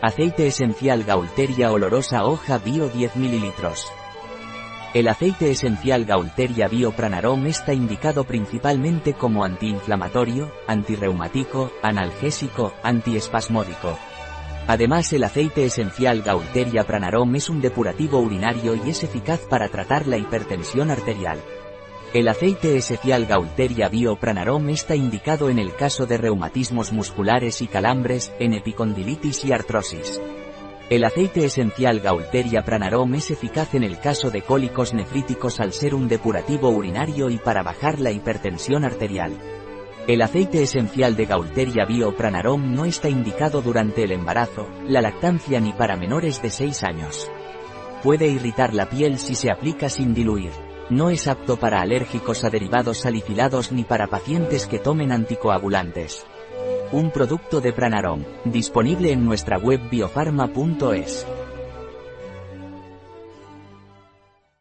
Aceite esencial Gaulteria olorosa hoja bio 10 ml. El aceite esencial Gaulteria Bio Pranarom está indicado principalmente como antiinflamatorio, antirreumático, analgésico, antiespasmódico. Además el aceite esencial Gaulteria Pranarom es un depurativo urinario y es eficaz para tratar la hipertensión arterial. El aceite esencial Gaulteria Bio Pranarom está indicado en el caso de reumatismos musculares y calambres, en epicondilitis y artrosis. El aceite esencial Gaulteria Pranarom es eficaz en el caso de cólicos nefríticos al ser un depurativo urinario y para bajar la hipertensión arterial. El aceite esencial de Gaulteria Bio Pranarom no está indicado durante el embarazo, la lactancia ni para menores de 6 años. Puede irritar la piel si se aplica sin diluir. No es apto para alérgicos a derivados salicylados ni para pacientes que tomen anticoagulantes. Un producto de Pranarom, disponible en nuestra web biofarma.es.